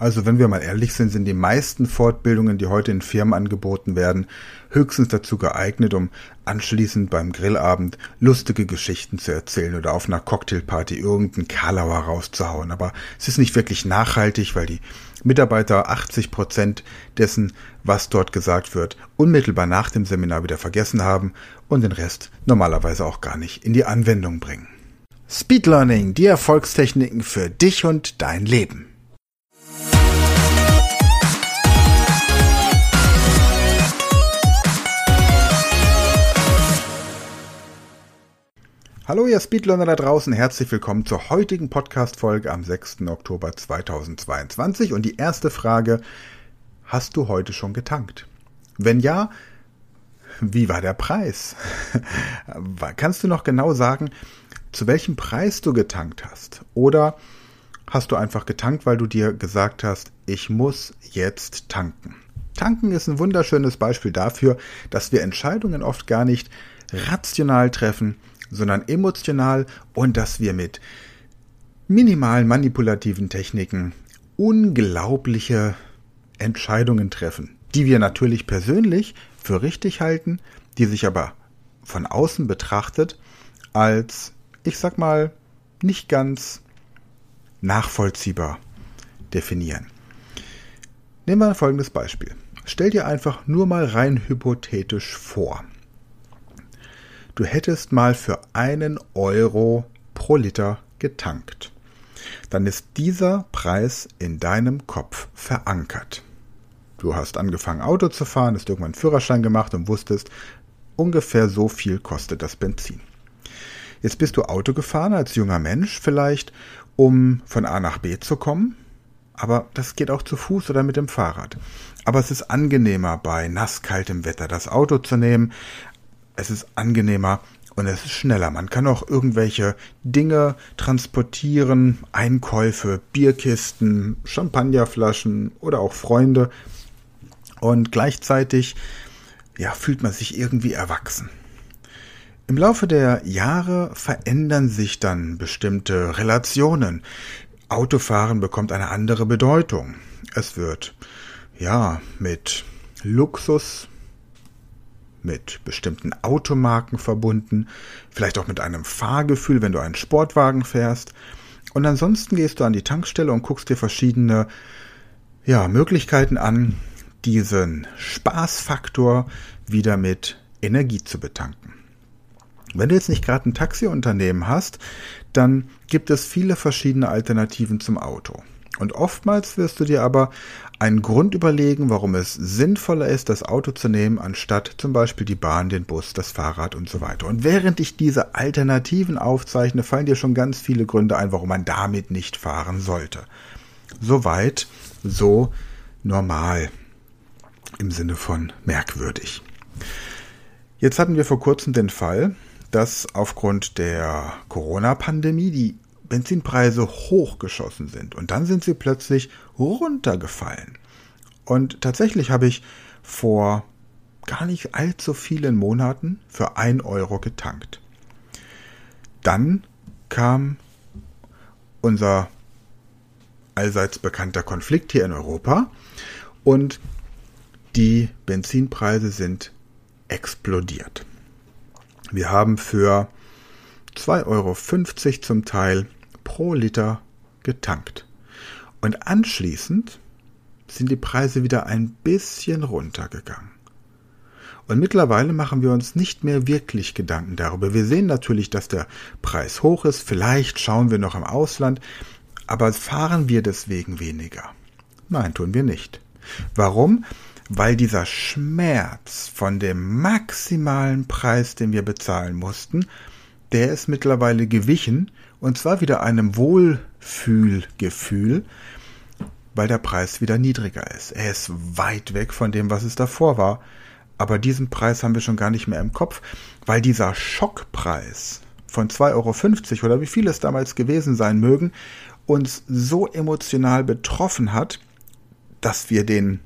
Also wenn wir mal ehrlich sind, sind die meisten Fortbildungen, die heute in Firmen angeboten werden, höchstens dazu geeignet, um anschließend beim Grillabend lustige Geschichten zu erzählen oder auf einer Cocktailparty irgendeinen Kalauer rauszuhauen. Aber es ist nicht wirklich nachhaltig, weil die Mitarbeiter 80 Prozent dessen, was dort gesagt wird, unmittelbar nach dem Seminar wieder vergessen haben und den Rest normalerweise auch gar nicht in die Anwendung bringen. Speed Learning, die Erfolgstechniken für dich und dein Leben. Hallo ihr Speedlearner da draußen, herzlich willkommen zur heutigen Podcast-Folge am 6. Oktober 2022 und die erste Frage, hast du heute schon getankt? Wenn ja, wie war der Preis? Kannst du noch genau sagen, zu welchem Preis du getankt hast? Oder hast du einfach getankt, weil du dir gesagt hast, ich muss jetzt tanken? Tanken ist ein wunderschönes Beispiel dafür, dass wir Entscheidungen oft gar nicht rational treffen, sondern emotional und dass wir mit minimalen manipulativen Techniken unglaubliche Entscheidungen treffen, die wir natürlich persönlich für richtig halten, die sich aber von außen betrachtet als, ich sag mal, nicht ganz nachvollziehbar definieren. Nehmen wir folgendes Beispiel. Stell dir einfach nur mal rein hypothetisch vor du hättest mal für einen Euro pro Liter getankt. Dann ist dieser Preis in deinem Kopf verankert. Du hast angefangen Auto zu fahren, hast irgendwann einen Führerschein gemacht und wusstest, ungefähr so viel kostet das Benzin. Jetzt bist du Auto gefahren als junger Mensch vielleicht, um von A nach B zu kommen, aber das geht auch zu Fuß oder mit dem Fahrrad. Aber es ist angenehmer bei nasskaltem Wetter das Auto zu nehmen, es ist angenehmer und es ist schneller. Man kann auch irgendwelche Dinge transportieren, Einkäufe, Bierkisten, Champagnerflaschen oder auch Freunde. Und gleichzeitig ja, fühlt man sich irgendwie erwachsen. Im Laufe der Jahre verändern sich dann bestimmte Relationen. Autofahren bekommt eine andere Bedeutung. Es wird ja mit Luxus mit bestimmten Automarken verbunden, vielleicht auch mit einem Fahrgefühl, wenn du einen Sportwagen fährst. Und ansonsten gehst du an die Tankstelle und guckst dir verschiedene ja, Möglichkeiten an, diesen Spaßfaktor wieder mit Energie zu betanken. Wenn du jetzt nicht gerade ein Taxiunternehmen hast, dann gibt es viele verschiedene Alternativen zum Auto. Und oftmals wirst du dir aber einen Grund überlegen, warum es sinnvoller ist, das Auto zu nehmen, anstatt zum Beispiel die Bahn, den Bus, das Fahrrad und so weiter. Und während ich diese Alternativen aufzeichne, fallen dir schon ganz viele Gründe ein, warum man damit nicht fahren sollte. Soweit, so normal im Sinne von merkwürdig. Jetzt hatten wir vor kurzem den Fall, dass aufgrund der Corona-Pandemie die Benzinpreise hochgeschossen sind und dann sind sie plötzlich runtergefallen. Und tatsächlich habe ich vor gar nicht allzu vielen Monaten für ein Euro getankt. Dann kam unser allseits bekannter Konflikt hier in Europa und die Benzinpreise sind explodiert. Wir haben für 2,50 Euro zum Teil pro Liter getankt. Und anschließend sind die Preise wieder ein bisschen runtergegangen. Und mittlerweile machen wir uns nicht mehr wirklich Gedanken darüber. Wir sehen natürlich, dass der Preis hoch ist. Vielleicht schauen wir noch im Ausland. Aber fahren wir deswegen weniger? Nein, tun wir nicht. Warum? Weil dieser Schmerz von dem maximalen Preis, den wir bezahlen mussten, der ist mittlerweile gewichen und zwar wieder einem Wohlfühlgefühl, weil der Preis wieder niedriger ist. Er ist weit weg von dem, was es davor war. Aber diesen Preis haben wir schon gar nicht mehr im Kopf, weil dieser Schockpreis von 2,50 Euro oder wie viel es damals gewesen sein mögen, uns so emotional betroffen hat, dass wir den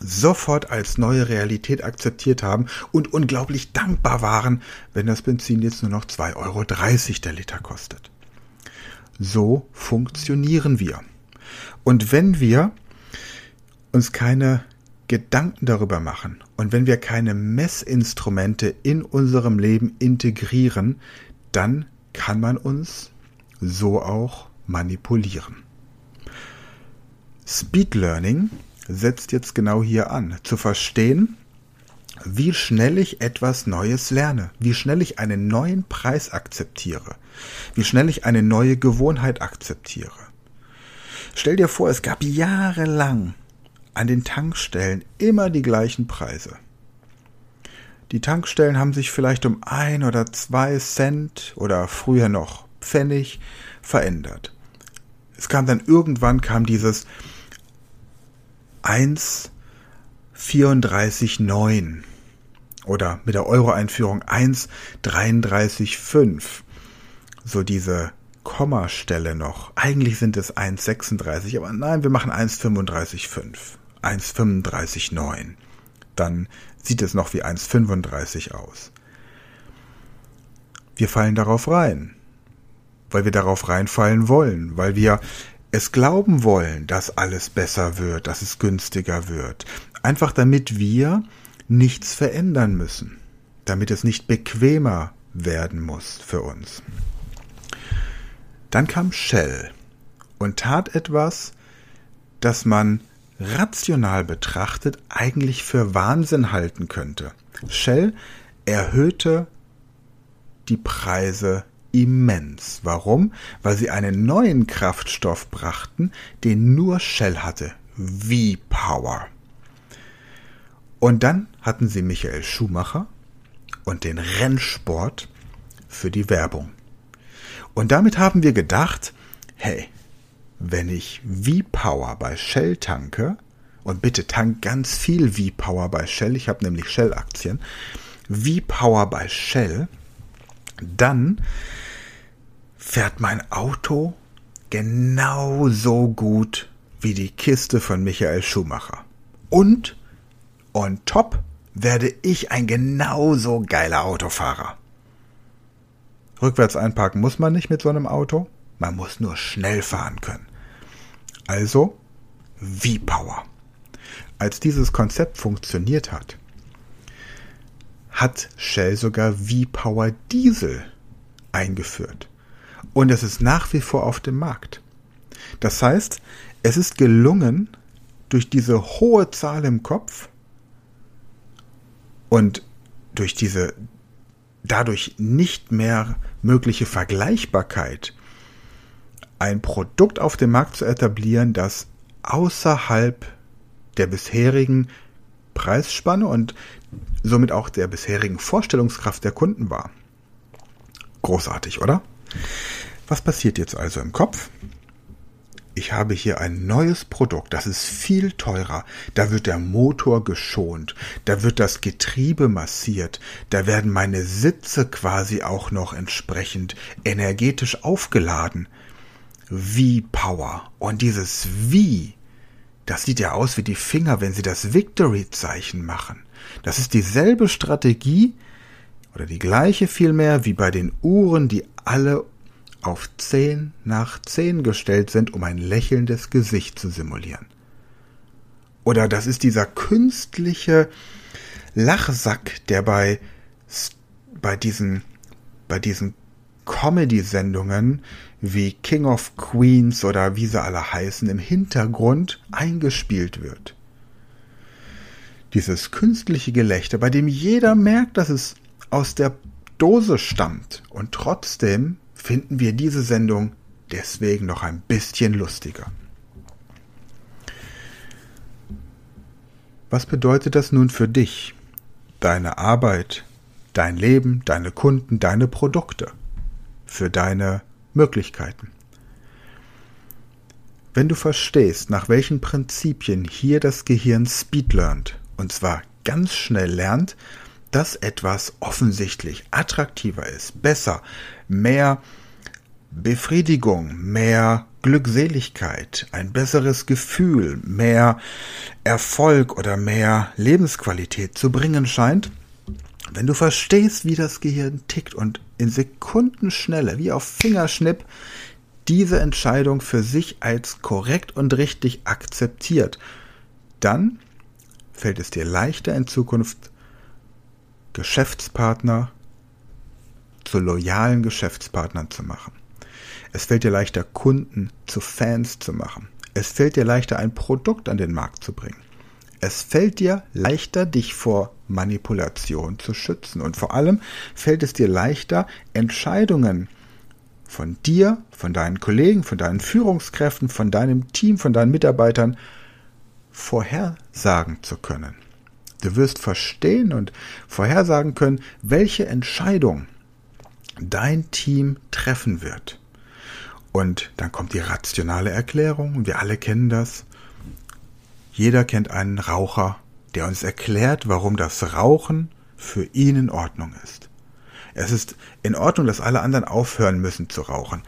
sofort als neue Realität akzeptiert haben und unglaublich dankbar waren, wenn das Benzin jetzt nur noch 2,30 Euro der Liter kostet. So funktionieren wir. Und wenn wir uns keine Gedanken darüber machen und wenn wir keine Messinstrumente in unserem Leben integrieren, dann kann man uns so auch manipulieren. Speed Learning setzt jetzt genau hier an, zu verstehen, wie schnell ich etwas Neues lerne, wie schnell ich einen neuen Preis akzeptiere, wie schnell ich eine neue Gewohnheit akzeptiere. Stell dir vor, es gab jahrelang an den Tankstellen immer die gleichen Preise. Die Tankstellen haben sich vielleicht um ein oder zwei Cent oder früher noch Pfennig verändert. Es kam dann irgendwann kam dieses 1,34,9 oder mit der Euro-Einführung 1,33,5. So diese Kommastelle noch. Eigentlich sind es 1,36, aber nein, wir machen 1,35,5. 1,35,9. Dann sieht es noch wie 1,35 aus. Wir fallen darauf rein, weil wir darauf reinfallen wollen, weil wir es glauben wollen, dass alles besser wird, dass es günstiger wird. Einfach damit wir nichts verändern müssen, damit es nicht bequemer werden muss für uns. Dann kam Shell und tat etwas, das man rational betrachtet eigentlich für Wahnsinn halten könnte. Shell erhöhte die Preise immens. Warum? Weil sie einen neuen Kraftstoff brachten, den nur Shell hatte. V-Power. Und dann hatten sie Michael Schumacher und den Rennsport für die Werbung. Und damit haben wir gedacht, hey, wenn ich V-Power bei Shell tanke, und bitte tank ganz viel V-Power bei Shell, ich habe nämlich Shell-Aktien, V-Power bei Shell, dann fährt mein Auto genauso gut wie die Kiste von Michael Schumacher. Und on top werde ich ein genauso geiler Autofahrer. Rückwärts einparken muss man nicht mit so einem Auto, man muss nur schnell fahren können. Also V-Power. Als dieses Konzept funktioniert hat, hat Shell sogar V-Power Diesel eingeführt. Und es ist nach wie vor auf dem Markt. Das heißt, es ist gelungen, durch diese hohe Zahl im Kopf und durch diese dadurch nicht mehr mögliche Vergleichbarkeit ein Produkt auf dem Markt zu etablieren, das außerhalb der bisherigen Preisspanne und somit auch der bisherigen Vorstellungskraft der Kunden war. Großartig, oder? Was passiert jetzt also im Kopf? Ich habe hier ein neues Produkt, das ist viel teurer. Da wird der Motor geschont, da wird das Getriebe massiert, da werden meine Sitze quasi auch noch entsprechend energetisch aufgeladen. V-Power. Und dieses Wie, das sieht ja aus wie die Finger, wenn sie das Victory-Zeichen machen. Das ist dieselbe Strategie oder die gleiche vielmehr wie bei den Uhren, die alle auf 10 nach 10 gestellt sind, um ein lächelndes Gesicht zu simulieren. Oder das ist dieser künstliche Lachsack, der bei, bei diesen, bei diesen Comedy-Sendungen wie King of Queens oder wie sie alle heißen im Hintergrund eingespielt wird. Dieses künstliche Gelächter, bei dem jeder merkt, dass es aus der Dose stammt und trotzdem finden wir diese Sendung deswegen noch ein bisschen lustiger. Was bedeutet das nun für dich, deine Arbeit, dein Leben, deine Kunden, deine Produkte, für deine Möglichkeiten? Wenn du verstehst, nach welchen Prinzipien hier das Gehirn Speed lernt, und zwar ganz schnell lernt, dass etwas offensichtlich attraktiver ist, besser, mehr Befriedigung, mehr Glückseligkeit, ein besseres Gefühl, mehr Erfolg oder mehr Lebensqualität zu bringen scheint, wenn du verstehst, wie das Gehirn tickt und in Sekundenschnelle, wie auf Fingerschnipp, diese Entscheidung für sich als korrekt und richtig akzeptiert, dann fällt es dir leichter in Zukunft Geschäftspartner zu loyalen Geschäftspartnern zu machen. Es fällt dir leichter, Kunden zu Fans zu machen. Es fällt dir leichter, ein Produkt an den Markt zu bringen. Es fällt dir leichter, dich vor Manipulation zu schützen. Und vor allem fällt es dir leichter, Entscheidungen von dir, von deinen Kollegen, von deinen Führungskräften, von deinem Team, von deinen Mitarbeitern vorhersagen zu können. Du wirst verstehen und vorhersagen können, welche Entscheidung dein Team treffen wird. Und dann kommt die rationale Erklärung, wir alle kennen das. Jeder kennt einen Raucher, der uns erklärt, warum das Rauchen für ihn in Ordnung ist. Es ist in Ordnung, dass alle anderen aufhören müssen zu rauchen.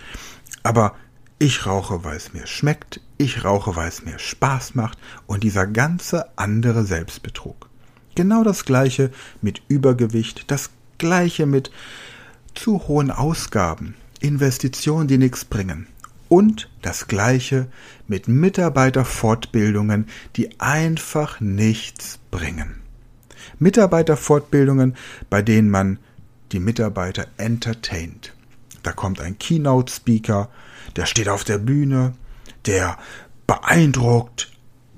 Aber ich rauche, weil es mir schmeckt, ich rauche, weil es mir Spaß macht und dieser ganze andere Selbstbetrug. Genau das gleiche mit Übergewicht, das gleiche mit zu hohen Ausgaben, Investitionen, die nichts bringen. Und das gleiche mit Mitarbeiterfortbildungen, die einfach nichts bringen. Mitarbeiterfortbildungen, bei denen man die Mitarbeiter entertaint. Da kommt ein Keynote-Speaker, der steht auf der Bühne, der beeindruckt.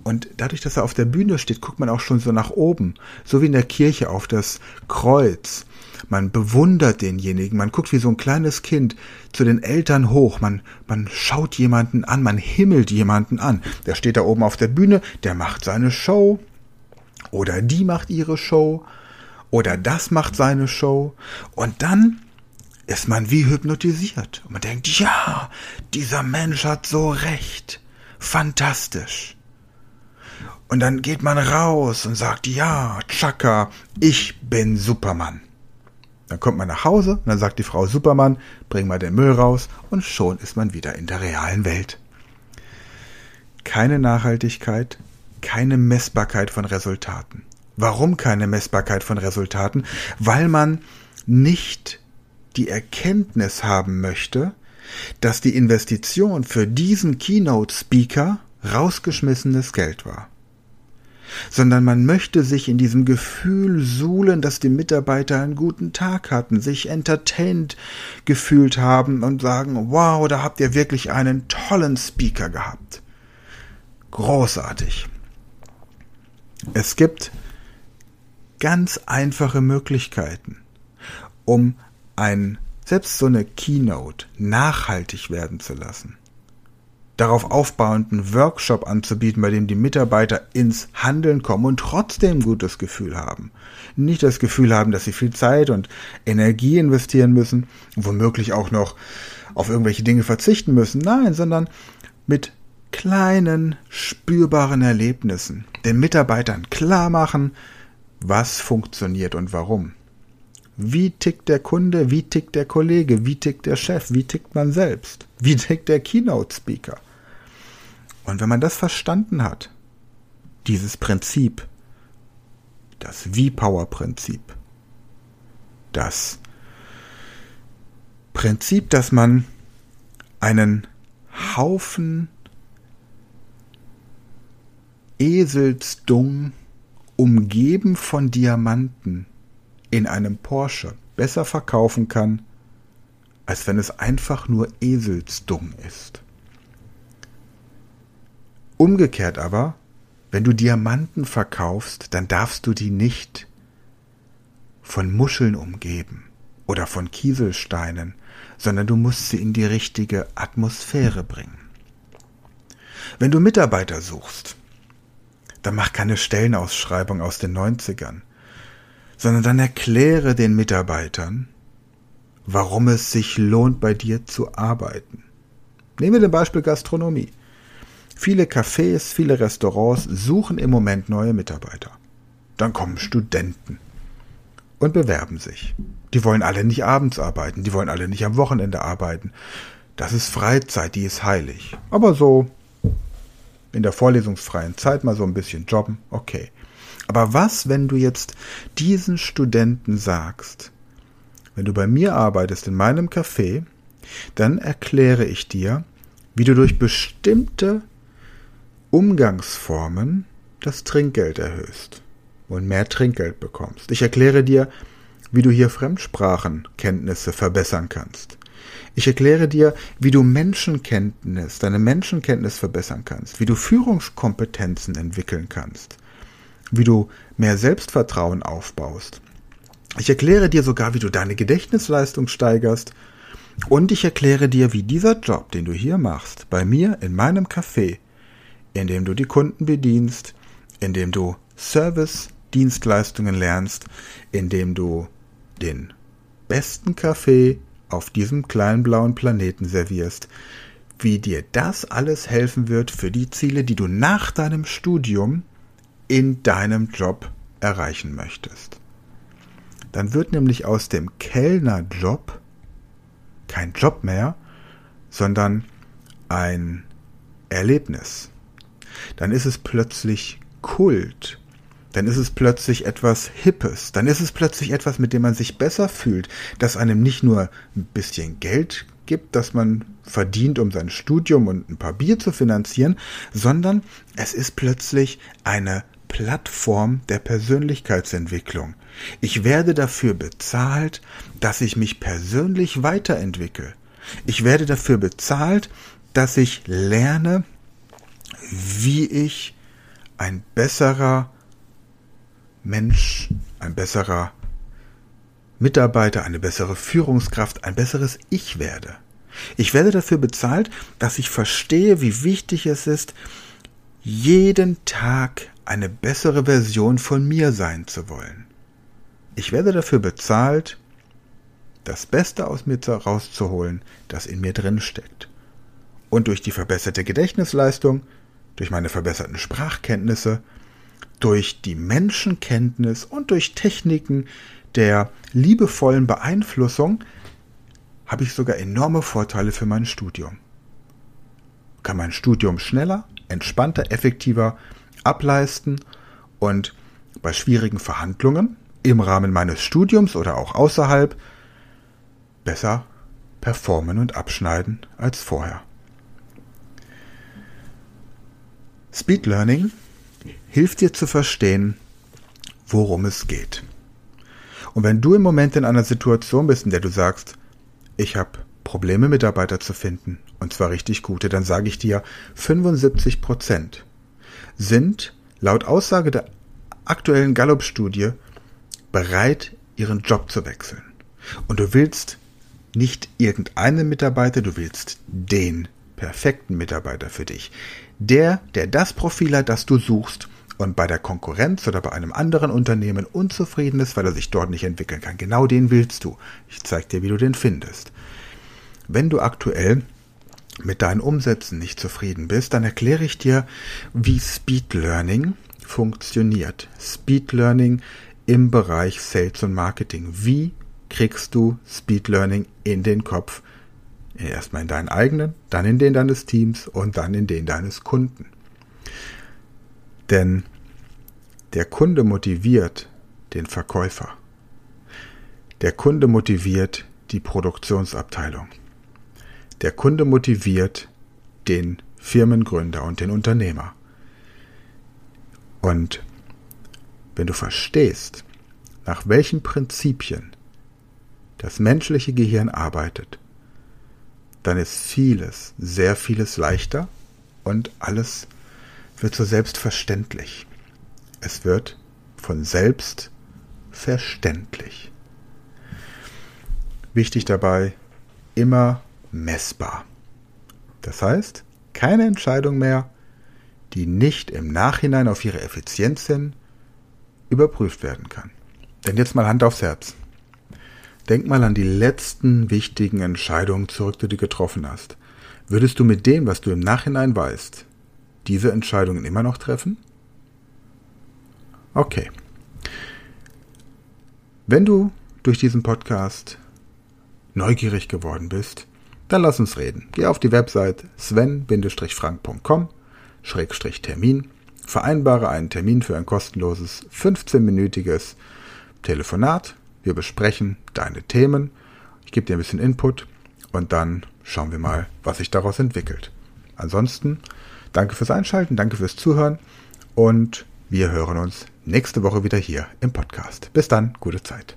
Und dadurch, dass er auf der Bühne steht, guckt man auch schon so nach oben, so wie in der Kirche auf das Kreuz. Man bewundert denjenigen, man guckt wie so ein kleines Kind zu den Eltern hoch, man, man schaut jemanden an, man himmelt jemanden an. Der steht da oben auf der Bühne, der macht seine Show. Oder die macht ihre Show. Oder das macht seine Show. Und dann ist man wie hypnotisiert und man denkt, ja, dieser Mensch hat so recht, fantastisch. Und dann geht man raus und sagt, ja, Chaka, ich bin Superman. Dann kommt man nach Hause und dann sagt die Frau Superman, bring mal den Müll raus und schon ist man wieder in der realen Welt. Keine Nachhaltigkeit, keine Messbarkeit von Resultaten. Warum keine Messbarkeit von Resultaten? Weil man nicht die Erkenntnis haben möchte, dass die Investition für diesen Keynote-Speaker rausgeschmissenes Geld war sondern man möchte sich in diesem Gefühl suhlen, dass die Mitarbeiter einen guten Tag hatten, sich entertained gefühlt haben und sagen, wow, da habt ihr wirklich einen tollen Speaker gehabt. Großartig. Es gibt ganz einfache Möglichkeiten, um ein, selbst so eine Keynote nachhaltig werden zu lassen darauf aufbauenden Workshop anzubieten, bei dem die Mitarbeiter ins Handeln kommen und trotzdem gutes Gefühl haben. Nicht das Gefühl haben, dass sie viel Zeit und Energie investieren müssen, womöglich auch noch auf irgendwelche Dinge verzichten müssen. Nein, sondern mit kleinen, spürbaren Erlebnissen den Mitarbeitern klar machen, was funktioniert und warum. Wie tickt der Kunde? Wie tickt der Kollege? Wie tickt der Chef? Wie tickt man selbst? Wie tickt der Keynote-Speaker? Und wenn man das verstanden hat, dieses Prinzip, das V-Power-Prinzip, das Prinzip, dass man einen Haufen Eselsdung umgeben von Diamanten in einem Porsche besser verkaufen kann, als wenn es einfach nur Eselsdung ist. Umgekehrt aber, wenn du Diamanten verkaufst, dann darfst du die nicht von Muscheln umgeben oder von Kieselsteinen, sondern du musst sie in die richtige Atmosphäre bringen. Wenn du Mitarbeiter suchst, dann mach keine Stellenausschreibung aus den 90ern, sondern dann erkläre den Mitarbeitern, warum es sich lohnt, bei dir zu arbeiten. Nehmen wir den Beispiel Gastronomie. Viele Cafés, viele Restaurants suchen im Moment neue Mitarbeiter. Dann kommen Studenten und bewerben sich. Die wollen alle nicht abends arbeiten, die wollen alle nicht am Wochenende arbeiten. Das ist Freizeit, die ist heilig. Aber so in der vorlesungsfreien Zeit mal so ein bisschen jobben, okay. Aber was, wenn du jetzt diesen Studenten sagst, wenn du bei mir arbeitest in meinem Café, dann erkläre ich dir, wie du durch bestimmte Umgangsformen das Trinkgeld erhöhst und mehr Trinkgeld bekommst. Ich erkläre dir, wie du hier Fremdsprachenkenntnisse verbessern kannst. Ich erkläre dir, wie du Menschenkenntnis, deine Menschenkenntnis verbessern kannst, wie du Führungskompetenzen entwickeln kannst, wie du mehr Selbstvertrauen aufbaust. Ich erkläre dir sogar, wie du deine Gedächtnisleistung steigerst und ich erkläre dir, wie dieser Job, den du hier machst, bei mir in meinem Café, in dem du die Kunden bedienst, in dem du Service-Dienstleistungen lernst, in dem du den besten Kaffee auf diesem kleinen blauen Planeten servierst, wie dir das alles helfen wird für die Ziele, die du nach deinem Studium in deinem Job erreichen möchtest. Dann wird nämlich aus dem Kellnerjob kein Job mehr, sondern ein Erlebnis. Dann ist es plötzlich Kult. Dann ist es plötzlich etwas Hippes. Dann ist es plötzlich etwas, mit dem man sich besser fühlt, das einem nicht nur ein bisschen Geld gibt, das man verdient, um sein Studium und ein paar Bier zu finanzieren, sondern es ist plötzlich eine Plattform der Persönlichkeitsentwicklung. Ich werde dafür bezahlt, dass ich mich persönlich weiterentwickle. Ich werde dafür bezahlt, dass ich lerne, wie ich ein besserer Mensch, ein besserer Mitarbeiter, eine bessere Führungskraft, ein besseres Ich werde. Ich werde dafür bezahlt, dass ich verstehe, wie wichtig es ist, jeden Tag eine bessere Version von mir sein zu wollen. Ich werde dafür bezahlt, das Beste aus mir rauszuholen, das in mir drin steckt. Und durch die verbesserte Gedächtnisleistung, durch meine verbesserten Sprachkenntnisse, durch die Menschenkenntnis und durch Techniken der liebevollen Beeinflussung habe ich sogar enorme Vorteile für mein Studium. Kann mein Studium schneller, entspannter, effektiver ableisten und bei schwierigen Verhandlungen im Rahmen meines Studiums oder auch außerhalb besser performen und abschneiden als vorher. Speed Learning hilft dir zu verstehen, worum es geht. Und wenn du im Moment in einer Situation bist, in der du sagst, ich habe Probleme, Mitarbeiter zu finden, und zwar richtig gute, dann sage ich dir, 75 Prozent sind laut Aussage der aktuellen Gallup-Studie bereit, ihren Job zu wechseln. Und du willst nicht irgendeinen Mitarbeiter, du willst den perfekten Mitarbeiter für dich. Der, der das Profil hat, das du suchst und bei der Konkurrenz oder bei einem anderen Unternehmen unzufrieden ist, weil er sich dort nicht entwickeln kann. Genau den willst du. Ich zeige dir, wie du den findest. Wenn du aktuell mit deinen Umsätzen nicht zufrieden bist, dann erkläre ich dir, wie Speed Learning funktioniert. Speed Learning im Bereich Sales und Marketing. Wie kriegst du Speed Learning in den Kopf? Erstmal in deinen eigenen, dann in den deines Teams und dann in den deines Kunden. Denn der Kunde motiviert den Verkäufer. Der Kunde motiviert die Produktionsabteilung. Der Kunde motiviert den Firmengründer und den Unternehmer. Und wenn du verstehst, nach welchen Prinzipien das menschliche Gehirn arbeitet, dann ist vieles, sehr vieles leichter und alles wird so selbstverständlich. Es wird von selbst verständlich. Wichtig dabei, immer messbar. Das heißt, keine Entscheidung mehr, die nicht im Nachhinein auf ihre Effizienz hin überprüft werden kann. Denn jetzt mal Hand aufs Herz. Denk mal an die letzten wichtigen Entscheidungen zurück, die du getroffen hast. Würdest du mit dem, was du im Nachhinein weißt, diese Entscheidungen immer noch treffen? Okay. Wenn du durch diesen Podcast neugierig geworden bist, dann lass uns reden. Geh auf die Website sven-frank.com Termin, vereinbare einen Termin für ein kostenloses 15-minütiges Telefonat. Wir besprechen deine Themen. Ich gebe dir ein bisschen Input und dann schauen wir mal, was sich daraus entwickelt. Ansonsten danke fürs Einschalten, danke fürs Zuhören und wir hören uns nächste Woche wieder hier im Podcast. Bis dann, gute Zeit.